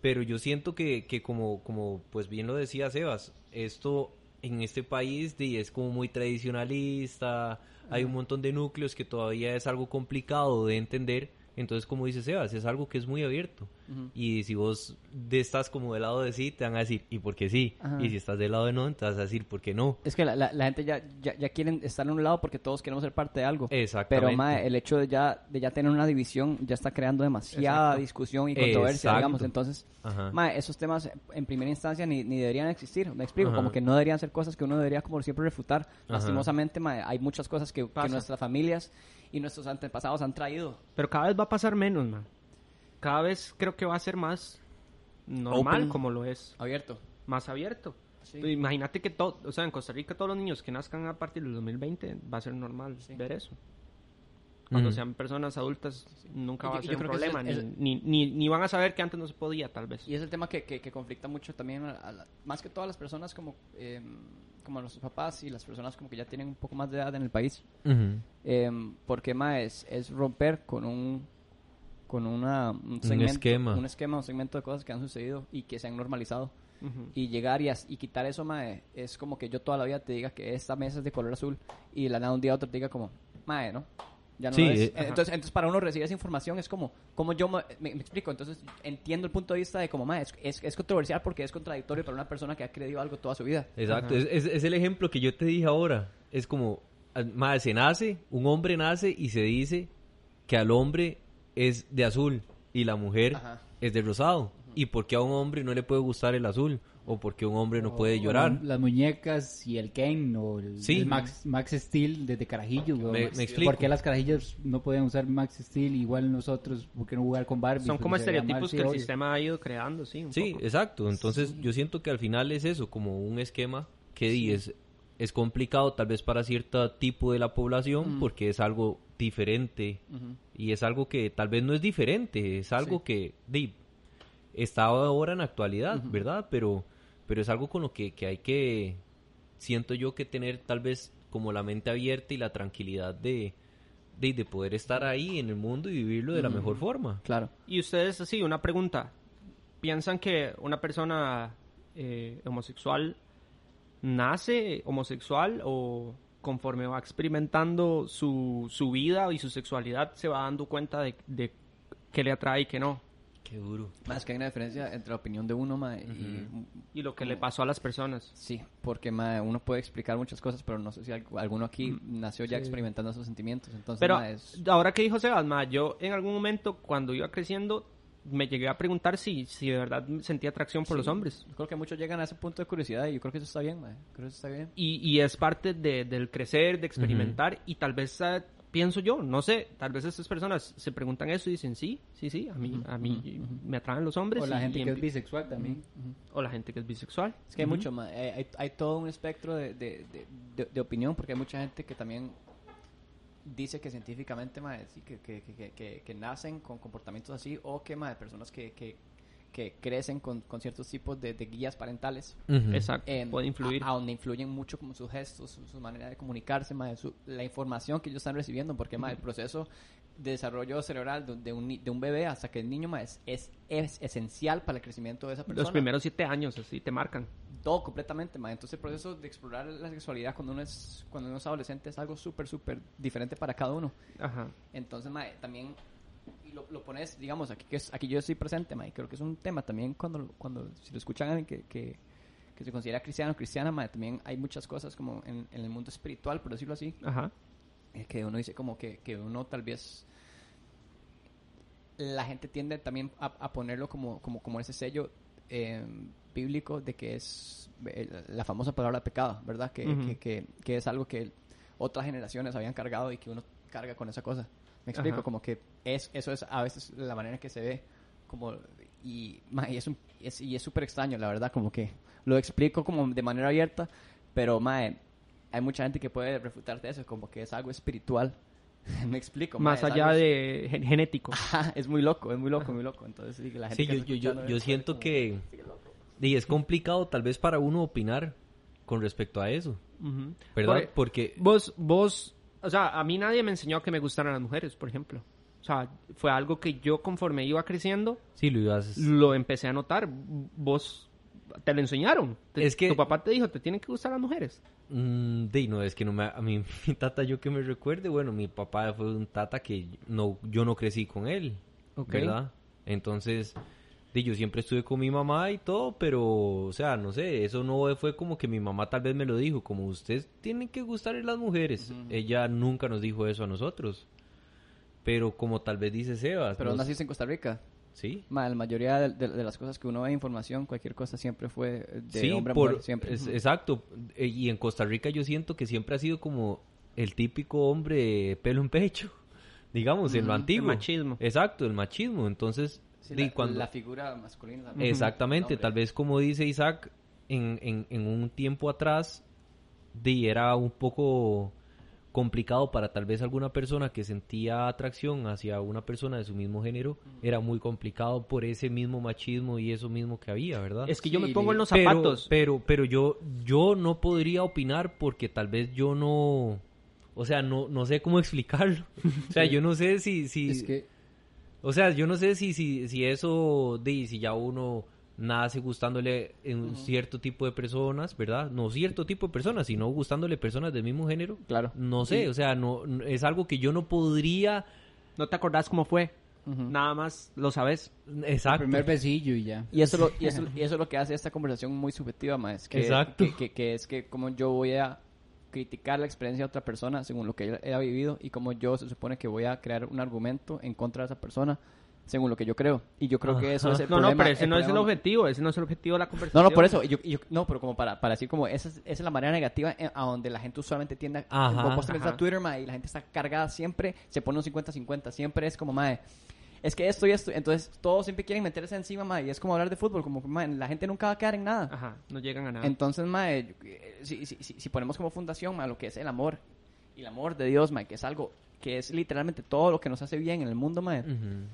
Pero yo siento que, que como, como pues bien lo decía Sebas, esto en este país es como muy tradicionalista, hay un montón de núcleos que todavía es algo complicado de entender, entonces como dice Sebas, es algo que es muy abierto. Y si vos de estás como del lado de sí, te van a decir, ¿y por qué sí? Ajá. Y si estás del lado de no, te vas a decir, ¿por qué no? Es que la, la, la gente ya, ya, ya quieren estar en un lado porque todos queremos ser parte de algo. Exactamente. Pero, mae, el hecho de ya, de ya tener una división ya está creando demasiada Exacto. discusión y controversia, Exacto. digamos. Entonces, Ajá. mae, esos temas en primera instancia ni, ni deberían existir. Me explico, Ajá. como que no deberían ser cosas que uno debería como siempre refutar. Ajá. Lastimosamente, mae, hay muchas cosas que, que nuestras familias y nuestros antepasados han traído. Pero cada vez va a pasar menos, man. Cada vez creo que va a ser más normal Open. como lo es. Abierto. Más abierto. Sí. Imagínate que todo, o sea, en Costa Rica todos los niños que nazcan a partir del 2020 va a ser normal ver eso. Cuando Ujú. sean personas adultas nunca Y va a ser yo un creo que eso problema, es- ni, ni, ni, ni van a saber que antes no se podía, tal vez. Y es el tema que, que, que conflicta mucho también, a- a la- más que todas las personas como, eh, como nuestros papás y las personas como que ya tienen un poco más de edad en el país. Ujú. Em, porque más es, es romper con un con una, un, segmento, esquema. un esquema, un segmento de cosas que han sucedido y que se han normalizado. Ujú. Y llegar y, as- y quitar eso, mae, es como que yo toda la vida te diga que esta mesa es de color azul y de la nada un día a otro te diga como, mae, ¿no? Ya no Sí, es. eh, entonces, entonces, para uno recibir esa información es como, como yo me, me- me explico. Entonces, entiendo el punto de vista de como, mae, es, es, es controversial porque es contradictorio para una persona que ha creído algo toda su vida. Exacto, es, es- es el ejemplo que yo te dije ahora. Es como, ah, madre, se nace, un hombre nace y se dice que al hombre es de azul y la mujer Ajá. es de rosado. ¿Y por qué a un hombre no le puede gustar el azul? ¿O por qué un hombre no puede O llorar? Las muñecas y el Ken o el, Sí. el Max, Max Steel desde Carajillos. weón. Me- me explico. ¿Por qué las Carajillas no pueden usar Max Steel igual nosotros? ¿Por qué no jugar con Barbie? Son como estereotipos sí, que el obvio. sistema ha ido creando, sí. un Sí, poco. exacto. Entonces yo siento que al final es eso, como un esquema que es, es complicado tal vez para cierto tipo de la población porque es algo diferente y es algo que tal vez no es diferente, es algo que di, está ahora en la actualidad, ¿verdad? Pero, pero es algo con lo que, que hay que, siento yo que tener tal vez como la mente abierta y la tranquilidad de, de, de poder estar ahí en el mundo y vivirlo de la mejor forma. Claro. Y ustedes, así, una pregunta. ¿Piensan que una persona eh, homosexual nace homosexual o conforme va experimentando su, su vida y su sexualidad se va dando cuenta de, de qué le atrae y qué no? Qué duro. Más que hay una diferencia entre la opinión de uno, y... Y lo que le pasó a las personas. Sí, porque uno puede explicar muchas cosas, pero no sé si alg- alguno aquí nació ya experimentando esos sentimientos. Entonces, Pero es- ahora que dijo Sebas, yo en algún momento cuando iba creciendo me llegué a preguntar si, si de verdad sentía atracción por Sí. los hombres. yo creo que muchos llegan a ese punto de curiosidad y yo creo que eso está bien, mae. Creo que eso está bien. Y, y es parte de- del crecer, de experimentar y tal vez eh, pienso yo, no sé, tal vez estas personas se preguntan eso y dicen sí, sí, sí, a mí, a mí me atraen los hombres. O la y- gente y que es bisexual también. o la gente que es bisexual. Es que hay mucho, mae, hay, hay- hay todo un espectro de, de, de- de- de opinión, porque hay mucha gente que también dice que científicamente, sí, que, que, que, que, que nacen con comportamientos así, o que, mae, personas que, que, que crecen con, con ciertos tipos de, de guías parentales. Exacto, em, puede influir. A, a donde influyen mucho como sus gestos, su, su manera de comunicarse, mae, su- la información que ellos están recibiendo, porque mae, el proceso de desarrollo cerebral de, de un, de un bebé hasta que el niño mae, es, es, es esencial para el crecimiento de esa persona. los primeros siete años así te marcan. Todo completamente, mae. Entonces el proceso de explorar la sexualidad cuando uno es, cuando uno es adolescente es algo súper, súper diferente para cada uno. Ajá. Entonces, mae, también y lo, lo pones, digamos, aquí que es, aquí yo estoy presente, mae, creo que es un tema también cuando, cuando si lo escuchan a alguien que, que, que se considera cristiano o cristiana, mae, también hay muchas cosas como en, en el mundo espiritual, por decirlo así, Ajá. Que uno dice como que, que uno tal vez la gente tiende también a, a ponerlo como, como, como ese sello eh, bíblico de que es eh, la famosa palabra pecado, ¿verdad? Que, Ujú. que, que, que es algo que otras generaciones habían cargado y que uno carga con esa cosa. Me explico, Ajá. como que es, eso es a veces la manera en que se ve como y, y es un- es- y es súper extraño, la verdad, como que lo explico como de manera abierta, pero mae, hay mucha gente que puede refutarte eso, como que es algo espiritual. [LAUGHS] Me explico. Más allá algo- de gen- genético. [LAUGHS] Ajá, es muy loco, es muy loco, muy loco. Entonces, sí, la gente Sí, yo, yo, yo, yo siento como- que y es complicado tal vez para uno opinar con respecto a eso, Ujú. ¿verdad? Por- Porque Vos, vos, o sea, a mí nadie me enseñó que me gustaran las mujeres, por ejemplo. O sea, fue algo que yo conforme iba creciendo, sí lo ibas lo empecé a notar. Vos te lo enseñaron. Te- Es que- tu papá te dijo, te tienen que gustar las mujeres. Mm, de, no, es que no me, a mí, [LAUGHS] mi tata, yo que me recuerde, bueno, mi papá fue un tata que no, yo no crecí con él, Ok. ¿verdad? Entonces, de, yo siempre estuve con mi mamá y todo, pero, o sea, no sé, eso no fue como que mi mamá tal vez me lo dijo, como usted tiene que gustarle las mujeres. Ella nunca nos dijo eso a nosotros. Pero como tal vez dice Sebas, Pero nos- naciste en Costa Rica. Sí, Ma, la mayoría de, de- de las cosas que uno ve información, cualquier cosa siempre fue de sí, hombre a por- mujer, siempre. es- exacto. Eh, Y en Costa Rica yo siento que siempre ha sido como el típico hombre pelo en pecho, [LAUGHS] digamos, en lo Ujú, el antiguo. machismo. Exacto, el machismo. Entonces, Sí, la, cuando- la figura masculina también. exactamente, tal vez como dice Isaac, en, en, en un tiempo atrás, di, era un poco complicado para tal vez alguna persona que sentía atracción hacia una persona de su mismo género, era muy complicado por ese mismo machismo y eso mismo que había, ¿verdad? Es que yo Sí, me pongo en los zapatos. Pero, pero yo, yo no podría opinar porque tal vez yo no, o sea, no, no sé cómo [LAUGHS] explicarlo. O sea, yo no sé si, si, Es que o sea, yo no sé si, si, si eso, de, si ya uno nace gustándole en un cierto tipo de personas, ¿verdad? No cierto tipo de personas, sino gustándole personas del mismo género. Claro. No sé, o sea, no, no- es algo que yo no podría, No te acordás cómo fue. Nada más lo sabes. el exacto. primer besillo y ya. Y eso, lo, y, eso, [LAUGHS] y eso es lo que hace esta conversación muy subjetiva, ma, es que, Exacto. que, que- que es que como yo voy a criticar la experiencia de otra persona según lo que ella ella ha vivido y como yo se supone que voy a crear un argumento en contra de esa persona según lo que yo creo. Y yo creo que eso es el No, problema. no, pero ese no es el objetivo. Ese no es el objetivo de la conversación. No, no, por eso. Yo, yo- no, pero como para, para decir como esa es, esa es la manera negativa a donde la gente usualmente tiende a... Ajá, vos te metes a ajá. Twitter, ma, y la gente está cargada siempre, se pone un 50-50. Siempre es como, mae, es que esto y esto. Entonces todos siempre quieren meterse encima, ma, y es como hablar de fútbol. Como, mae, la gente nunca va a quedar en nada. Ajá, no llegan a nada. Entonces, mae, eh, si, si, si, si ponemos como fundación, mae, lo que es el amor, y el amor de Dios, mae, que es algo que es literalmente todo lo que nos hace bien en el mundo, mae, Ujú.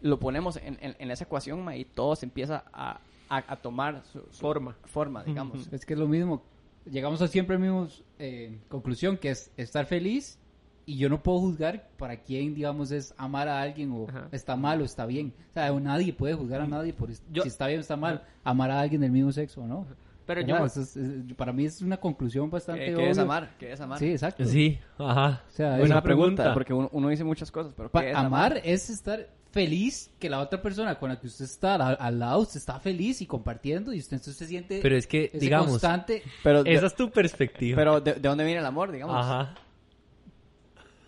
Lo ponemos en, en, en esa ecuación, y todo se empieza a, a, a tomar su, su Forma. forma, digamos. Es que es lo mismo. Llegamos a siempre a la misma eh, conclusión, que es estar feliz y yo no puedo juzgar para quién, digamos, es amar a alguien o Ajá. está mal o está bien. O sea, nadie puede juzgar a nadie por Yo- si está bien o está mal, amar a alguien del mismo sexo o no. Pero yo, ¿Verdad? Eso es- es- para mí es una conclusión bastante ¿Qué, qué es amar? ¿Qué es amar? Sí, exacto. Sí, ajá. O sea, Buena es- pregunta, porque uno, uno dice muchas cosas, pero pa- ¿qué es amar es estar feliz que la otra persona con la que usted está al, al lado, usted está feliz y compartiendo y usted entonces se siente Pero es que, digamos, constante. Pero, de, esa es tu perspectiva. pero de, ¿de dónde viene el amor, digamos? Ajá.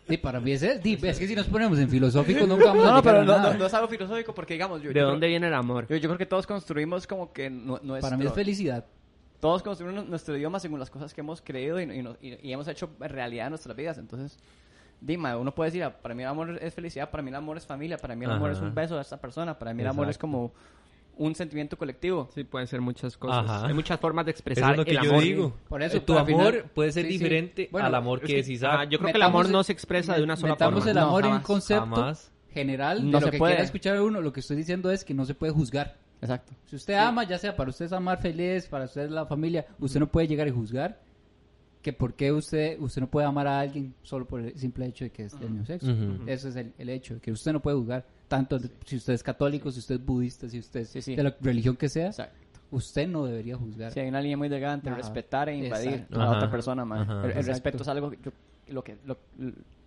Sí, para mí es, sí, es que si nos ponemos en filosófico nunca [LAUGHS] vamos No, a no, pero a no, no- no es algo filosófico porque, digamos, yo, ¿De yo dónde creo, viene el amor? yo, yo creo que todos construimos como que no, nuestro... Para mí es felicidad. Todos construimos nuestro idioma según las cosas que hemos creído y, y no- y- y hemos hecho realidad en nuestras vidas. Entonces, Dima, uno puede decir, ah, para mí el amor es felicidad, para mí el amor es familia, para mí el amor es un beso de esta persona, para mí el amor es como un sentimiento colectivo. Sí, pueden ser muchas cosas. Ajá. Hay muchas formas de Eso expresar es lo que el yo amor. digo. Por eso, Eh, tu amor final- puede ser sí, sí. diferente Bueno, al amor Es que que, decís, ah, yo creo que el amor metamos- no se expresa de una sola Metamos forma. el No, amor en un concepto jamás. general No de lo se que puede. quiera escuchar uno. Lo que estoy diciendo es que no se puede juzgar. Exacto. Si usted ama, ya sea para usted es amar feliz, para usted es la familia, usted no puede llegar y juzgar que por qué usted, usted no puede amar a alguien solo por el simple hecho de que es del mismo sexo. Ujú. Ese es el, el hecho, que usted no puede juzgar. Tanto si usted es católico, si usted es budista, si usted es Sí, sí. de la religión que sea, Exacto. usted no debería juzgar. Sí, hay una línea muy delgada entre Ajá. respetar e invadir Exacto. a otra persona. Ajá. El, respeto es algo que yo- lo que lo,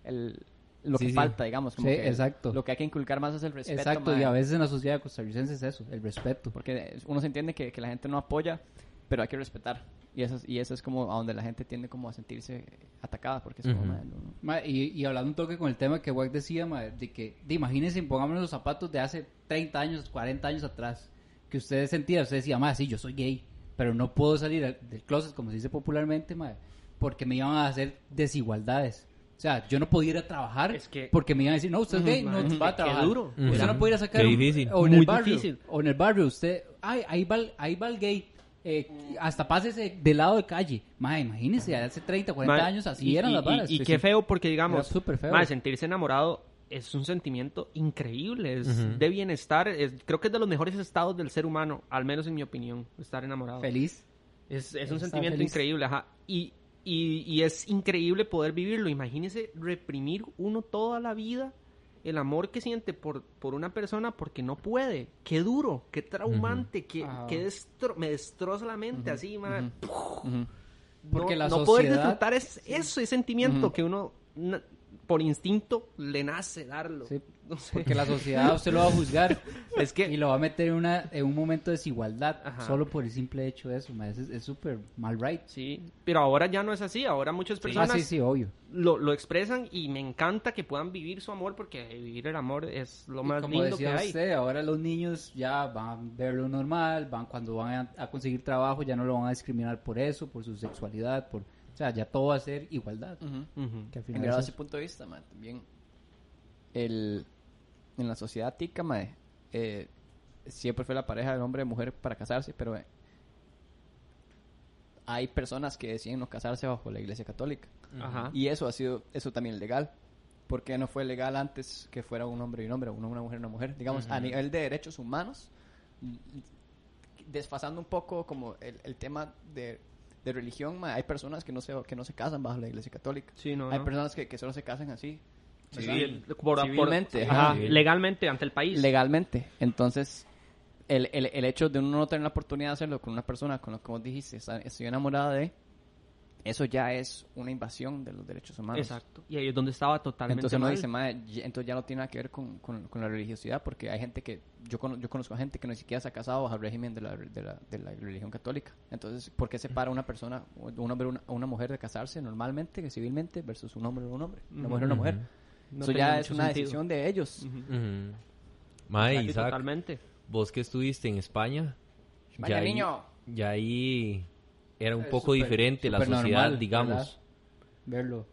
el- lo Sí, que sí. falta, digamos, como Sí, que exacto. lo que hay que inculcar más es el respeto, Exacto, y a veces en la sociedad costarricense es eso, el respeto. porque uno se entiende que, que la gente no apoya, pero hay que respetar. Y eso, es- y eso es como a donde la gente tiende como a sentirse atacada, porque es como, Ujú. man, no- Ma, y, y hablando un toque con el tema que Wack decía, ma, de que, de, imagínense, pongámonos los zapatos de hace 30 años, 40 años atrás, que usted sentía, usted decía, ma, sí, yo soy gay, pero no puedo salir al- del closet, como se dice popularmente, ma, porque me iban a hacer desigualdades. O sea, yo no podía ir a trabajar Es que- porque me iban a decir, no, usted es gay, no va a que qué trabajar. duro. Usted Ujú. no puede ir a sacar Qué un- difícil. o en Muy el barrio, difícil. o en el barrio, usted, ay, ahí va, ahí va el gay. Eh, hasta pásese del lado de calle. Ma, imagínese, hace 30, 40 Ma, años así y- eran y- las varas. Y, qué sí. feo porque, digamos, feo. ma, sentirse enamorado es un sentimiento increíble, es de bienestar, es- creo que es de los mejores estados del ser humano, al menos en mi opinión, estar enamorado. Feliz. Es, es un sentimiento feliz. increíble, ajá. Y, y, y es increíble poder vivirlo. Imagínese reprimir uno toda la vida el amor que siente por, por una persona porque no puede. Qué duro, qué traumante, qué, Ajá. qué destro- me destroza la mente así, man. Porque no, la no poder disfrutar es, eso, ese sentimiento que uno por instinto le nace darlo. Sí, [LAUGHS] No sé. Porque la sociedad usted lo va a juzgar [LAUGHS] Es que y lo va a meter en, una, en un momento de desigualdad Ajá. solo por el simple hecho de eso. ma, Es es súper mal right. Sí, pero ahora ya no es así. Ahora muchas Ah, personas sí, sí, obvio. lo, lo expresan y me encanta que puedan vivir su amor porque vivir el amor es lo más como lindo que decía hay. usted, ahora los niños ya van a verlo normal, van cuando van a, a conseguir trabajo ya no lo van a discriminar por eso, por su sexualidad, por, o sea, ya todo va a ser igualdad. Ujú. Ujú. Que al En final grado es ese punto de vista, man, también el, en la sociedad tica, mae, eh, siempre fue la pareja de hombre y mujer para casarse, pero eh, hay personas que deciden no casarse bajo la iglesia católica. Ajá. Y eso ha sido, eso también es legal. ¿Por qué no fue legal antes que fuera un hombre y un hombre, una, una mujer y una mujer? Digamos, a nivel de derechos humanos, desfasando un poco como el, el tema de, de religión, ma, hay personas que no, se, que no se casan bajo la iglesia católica. Sí, no, hay no. personas que, que solo se casan así. Por- Civilmente, ajá, legalmente ante el país. legalmente. Entonces, el, el, el hecho de uno no tener la oportunidad de hacerlo con una persona con la que vos dijiste, "Está- estoy enamorada de, eso ya es una invasión de los derechos humanos. Exacto. Y ahí es donde estaba totalmente Entonces uno mal. dice, "Mae, ya- entonces ya no tiene nada que ver con, con- con la religiosidad, porque hay gente que, yo, cono- yo conozco a gente que ni siquiera se ha casado bajo el régimen de la, de la, de la religión católica. Entonces, ¿por qué separa una persona, un hombre o una, mujer de casarse normalmente, civilmente, versus un hombre o un hombre? Una mujer o una mujer. No Eso ya es una sentido. decisión de ellos. Ujú. Ujú. Mae, Sí, Isaac, totalmente. vos que estuviste en España, Vaya, ya ahí, niño. ya ahí era un Es poco súper- diferente la súper sociedad, normal, digamos. ¿verdad? Verlo.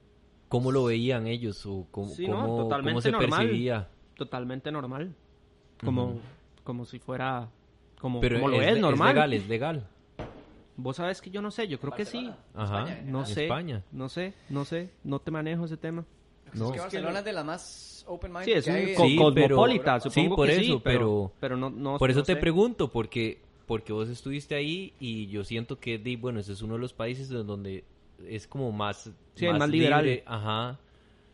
¿Cómo lo veían ellos o cómo, Sí, no, cómo- totalmente cómo se normal. percibía? Totalmente normal. Como, Ujú. como si fuera... Como, Pero como lo es, es, normal. legal, es legal. Vos sabes que yo no sé, yo creo que sí. Ajá. No en sé, España. no sé, no sé, no te manejo ese tema. No. Es que Barcelona es de las más open minded Sí, es un co- Sí, pero- cosmopolita, sí, supongo por que eso, sí, pero- pero no, no Por eso no te sé. pregunto, porque porque vos estuviste ahí y yo siento que, bueno, ese es uno de los países donde es como más, Sí, el más liberal. libre, Ajá.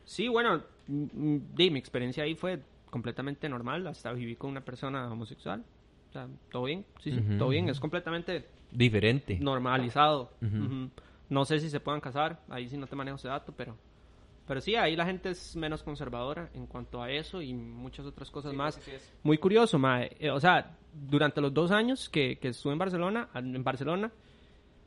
Sí, bueno, mm, mm, di, mi experiencia ahí fue completamente normal, hasta viví con una persona homosexual. O sea, todo bien, sí, sí, Ujú, todo bien, es completamente Diferente. normalizado. Ujú. Ujú. No sé si se puedan casar, ahí sí no te manejo ese dato, pero Pero sí, ahí la gente es menos conservadora en cuanto a eso y muchas otras cosas más. Muy curioso, mae. Eh, o sea, durante los dos años que, que estuve en Barcelona, en Barcelona,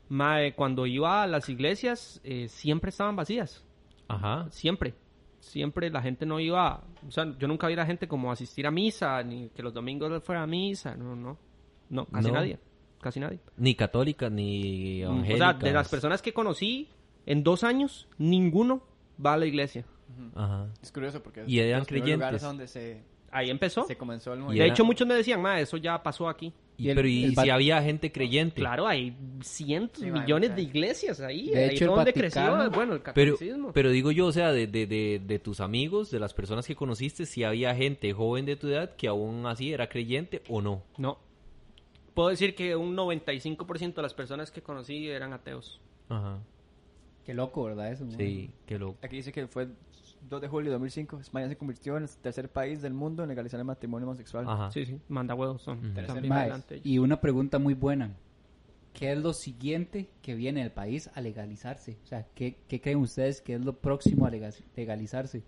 mae, cuando iba a las iglesias, eh, siempre estaban vacías. Ajá. Siempre. Siempre la gente no iba... O sea, yo nunca vi a la gente como asistir a misa, ni que los domingos fuera a misa. No, no. No, casi No. nadie. Casi nadie. Ni católicas, ni O sea, de las personas que conocí en dos años, ninguno va a la iglesia. Ajá. Es curioso porque Y eran de los primeros lugares creyentes. donde se, Ahí empezó. se comenzó el De movimiento. hecho, muchos me decían, ma, eso ya pasó aquí. Y, Y el- pero y el si había gente creyente. Claro, hay cientos, Sí, millones de iglesias ahí. De ahí hecho, donde Vaticano- creció, bueno, el Pero, pero digo yo, o sea, de, de, de, de tus amigos, de las personas que conociste, si había gente joven de tu edad que aún así era creyente o no. No. Puedo decir que un 95% de las personas que conocí eran ateos. Ajá. Qué loco, ¿verdad? Eso, Sí, qué loco. Aquí dice que fue el 2 de julio de 2005. España se convirtió en el tercer país del mundo en legalizar el matrimonio homosexual. Ajá. Sí, sí, manda huevos son. Adelante ellos. y una pregunta muy buena. ¿Qué es lo siguiente que viene del país a legalizarse? O sea, ¿qué, qué creen ustedes que es lo próximo a lega- legalizarse?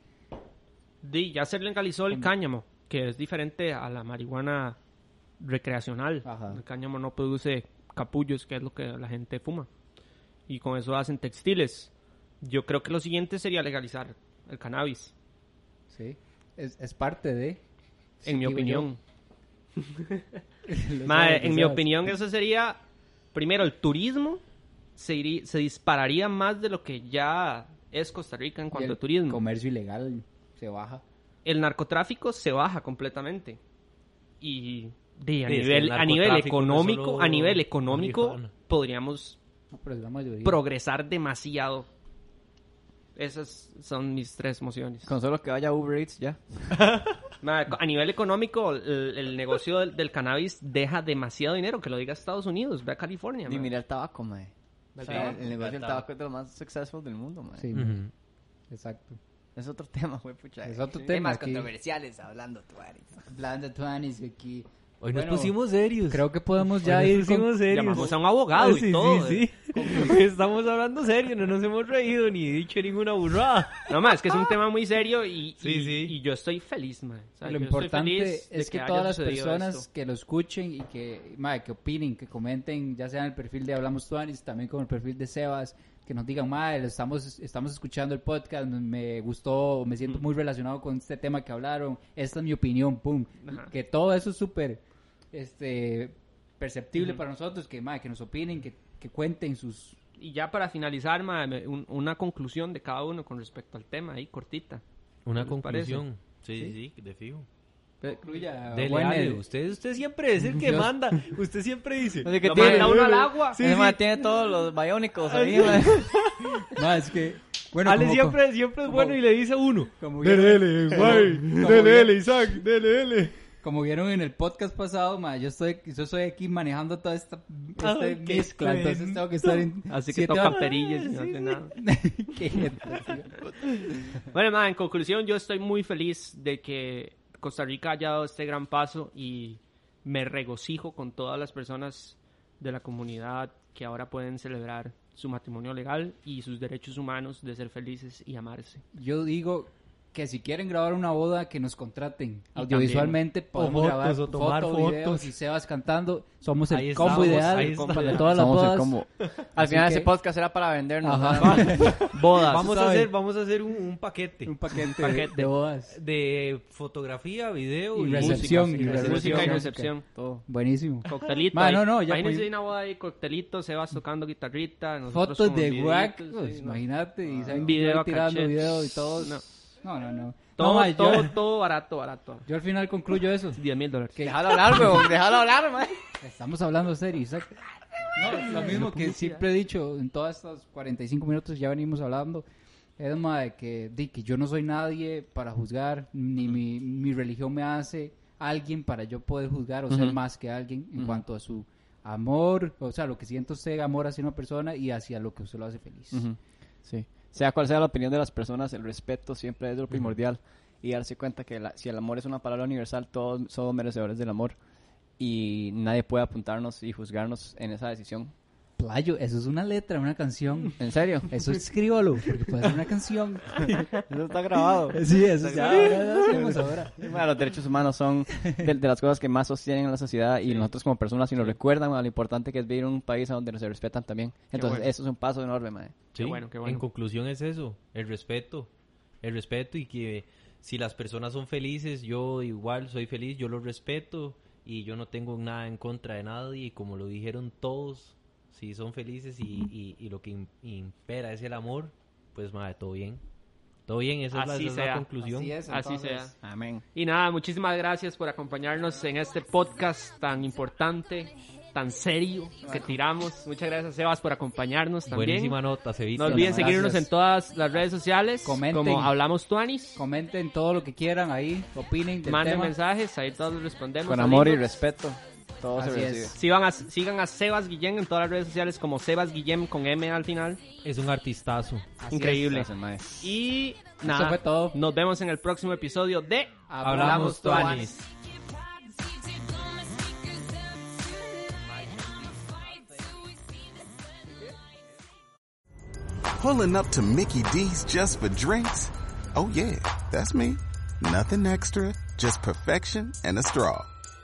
Di, ya se legalizó el cáñamo, que es diferente a la marihuana recreacional. Ajá. El cáñamo no produce capullos, que es lo que la gente fuma. Y con eso hacen textiles. Yo creo que lo siguiente sería legalizar el cannabis, ¿Sí? Es, es parte de... en mi digo opinión. [LAUGHS] lo en mi opinión eso sería, primero, el turismo se, irí- se dispararía más de lo que ya es Costa Rica en cuanto a turismo. comercio ilegal se baja. el narcotráfico se baja completamente. Y de, a, Sí, nivel, el a nivel económico, a nivel económico, podríamos No, pero es la mayoría. progresar demasiado. Esas son mis tres emociones. Con solo que vaya Uber Eats ya. [LAUGHS] A nivel económico, el, el negocio del, del cannabis deja demasiado dinero. Que lo diga Estados Unidos, ve a California. Y mira el tabaco, mae. O sea, tabaco. el negocio del El tabaco es de los más successful del mundo, mae. Sí, Ujú. exacto. Es otro [LAUGHS] tema, güey, pucha. Es otro Sí. tema aquí. controversiales hablando, tú, Ari. Hablando de Tuanis, aquí. Hoy nos pusimos serios. Creo que podemos ya nos ir con- pusimos serios. Llamamos a un abogado y sí, todo. Sí, sí. [LAUGHS] Hoy estamos hablando serio, no nos hemos reído ni dicho ninguna burrada. No más, es que es un tema muy serio y, Sí, y, sí. y yo estoy feliz, man. O sea, lo importante es que, todas las personas esto. que lo escuchen y que, mae, que opinen, que comenten, ya sea en el perfil de Hablamos Tuanis, también con el perfil de Sebas, que nos digan, mae, estamos, estamos escuchando el podcast, me gustó, me siento muy relacionado con este tema que hablaron, esta es mi opinión, pum. Ajá. Que todo eso es súper este, perceptible para nosotros, que, mae, que nos opinen, que, que cuenten sus... Y ya para finalizar, ma, un- una conclusión de cada uno con respecto al tema, ahí cortita. Una conclusión. Sí, sí, sí, de fijo. Concluya, Dele, usted, usted siempre es el que Yo- manda. Usted siempre dice. Oye, ¿qué Lo tiene? manda uno al [LAUGHS] agua. Ese mae tiene todos los biónicos ahí. [LAUGHS] No, es que... Bueno, Ale como- siempre, siempre es como- bueno y le dice a uno. como Dele, dele, guay. dele, Isaac. Dele, dele. Como vieron en el podcast pasado, ma, yo estoy, yo estoy aquí manejando toda esta, esta Ay, qué mezcla, entonces tengo que estar en Así que toca perillas y no hace nada. [LAUGHS] Qué gente, tío. [LAUGHS] Bueno, ma, en conclusión, yo estoy muy feliz de que Costa Rica haya dado este gran paso y me regocijo con todas las personas de la comunidad que ahora pueden celebrar su matrimonio legal y sus derechos humanos de ser felices y amarse. Yo digo que si quieren grabar una boda, que nos contraten. Y Audiovisualmente podemos O grabar fotos, o tomar fotos, fotos. videos y Sebas cantando. Somos el Ahí combo estamos, ideal ahí para todas las Somos el bodas. combo. Al Así final que- ese podcast era para vendernos. Ajá. [LAUGHS] Bodas. Vamos a hacer, vamos a hacer un, un paquete Un paquete, Paquete. de bodas. de fotografía, video Y y, recepción, música. y recepción. Música y Música. recepción. Todo. Buenísimo. Coctelito. Ma, ahí. no, no, ya Imagínense pues- una boda ahí, coctelito, se vas tocando guitarrita. nosotros Fotos con de sí, pues, no. imagínate. Y Un video a tirando cachet. video y todo. No. No, no, no. Todo, No, ma, yo- todo, [LAUGHS] todo barato, barato. Yo al final concluyo eso. 10 mil dólares. Déjalo hablar, weón. Déjalo hablar, mae. estamos hablando serio, Isaac. No, lo mismo que siempre he dicho en todas estas 45 minutos ya venimos hablando. Es más de que, di, que yo no soy nadie para juzgar, ni mi, mi religión me hace alguien para yo poder juzgar o ser más que alguien en cuanto a su amor, o sea, lo que siento usted amor hacia una persona y hacia lo que usted lo hace feliz. Sí. Sea cual sea la opinión de las personas, el respeto siempre es lo primordial. Y darse cuenta que la- si el amor es una palabra universal, todos somos merecedores del amor. Y nadie puede apuntarnos y juzgarnos en esa decisión. Playo, eso es una letra, una canción. [LAUGHS] ¿En serio? Eso escríbalo, porque puede ser una canción. [LAUGHS] Eso está grabado. Sí, eso ya, ahora lo hacemos ahora. Bueno, los derechos humanos son de, de las cosas que más sostienen a la sociedad y nosotros como personas si nos recuerdan a lo importante que es vivir en un país donde nos se respetan también. Entonces, bueno. eso es un paso enorme, mae. Sí, bueno, qué bueno. En conclusión es eso, el respeto. El respeto y que si las personas son felices, yo igual soy feliz, yo los respeto y yo no tengo nada en contra de nadie y como lo dijeron todos, si son felices y, y- y lo que im- impera es el amor, pues madre, todo bien. Todo bien, esa es la, Así esa es la sea. conclusión. Así es, Así sea. Amén. Y nada, muchísimas gracias por acompañarnos en este podcast tan importante, tan serio que tiramos. Muchas gracias, Sebas, por acompañarnos también. Buenísima nota, Cevita. No olviden Gracias. seguirnos en todas las redes sociales. Comenten. Como Hablamos Tuanis. Comenten todo lo que quieran ahí, opinen del Manden tema. mensajes, ahí todos les respondemos. Con amor y respeto, todo se Así recibe. es. Sigan a, sigan a Sebas Guillén en todas las redes sociales como Sebas Guillén con M al final. Es un artistazo. Así Increíble. Gracias, mae. Y nada, fue todo. nos vemos en el próximo episodio de Hablamos Tuanis. Pulling up to Mickey D's just for drinks? Oh yeah, that's me. Nothing extra, just perfection and a straw.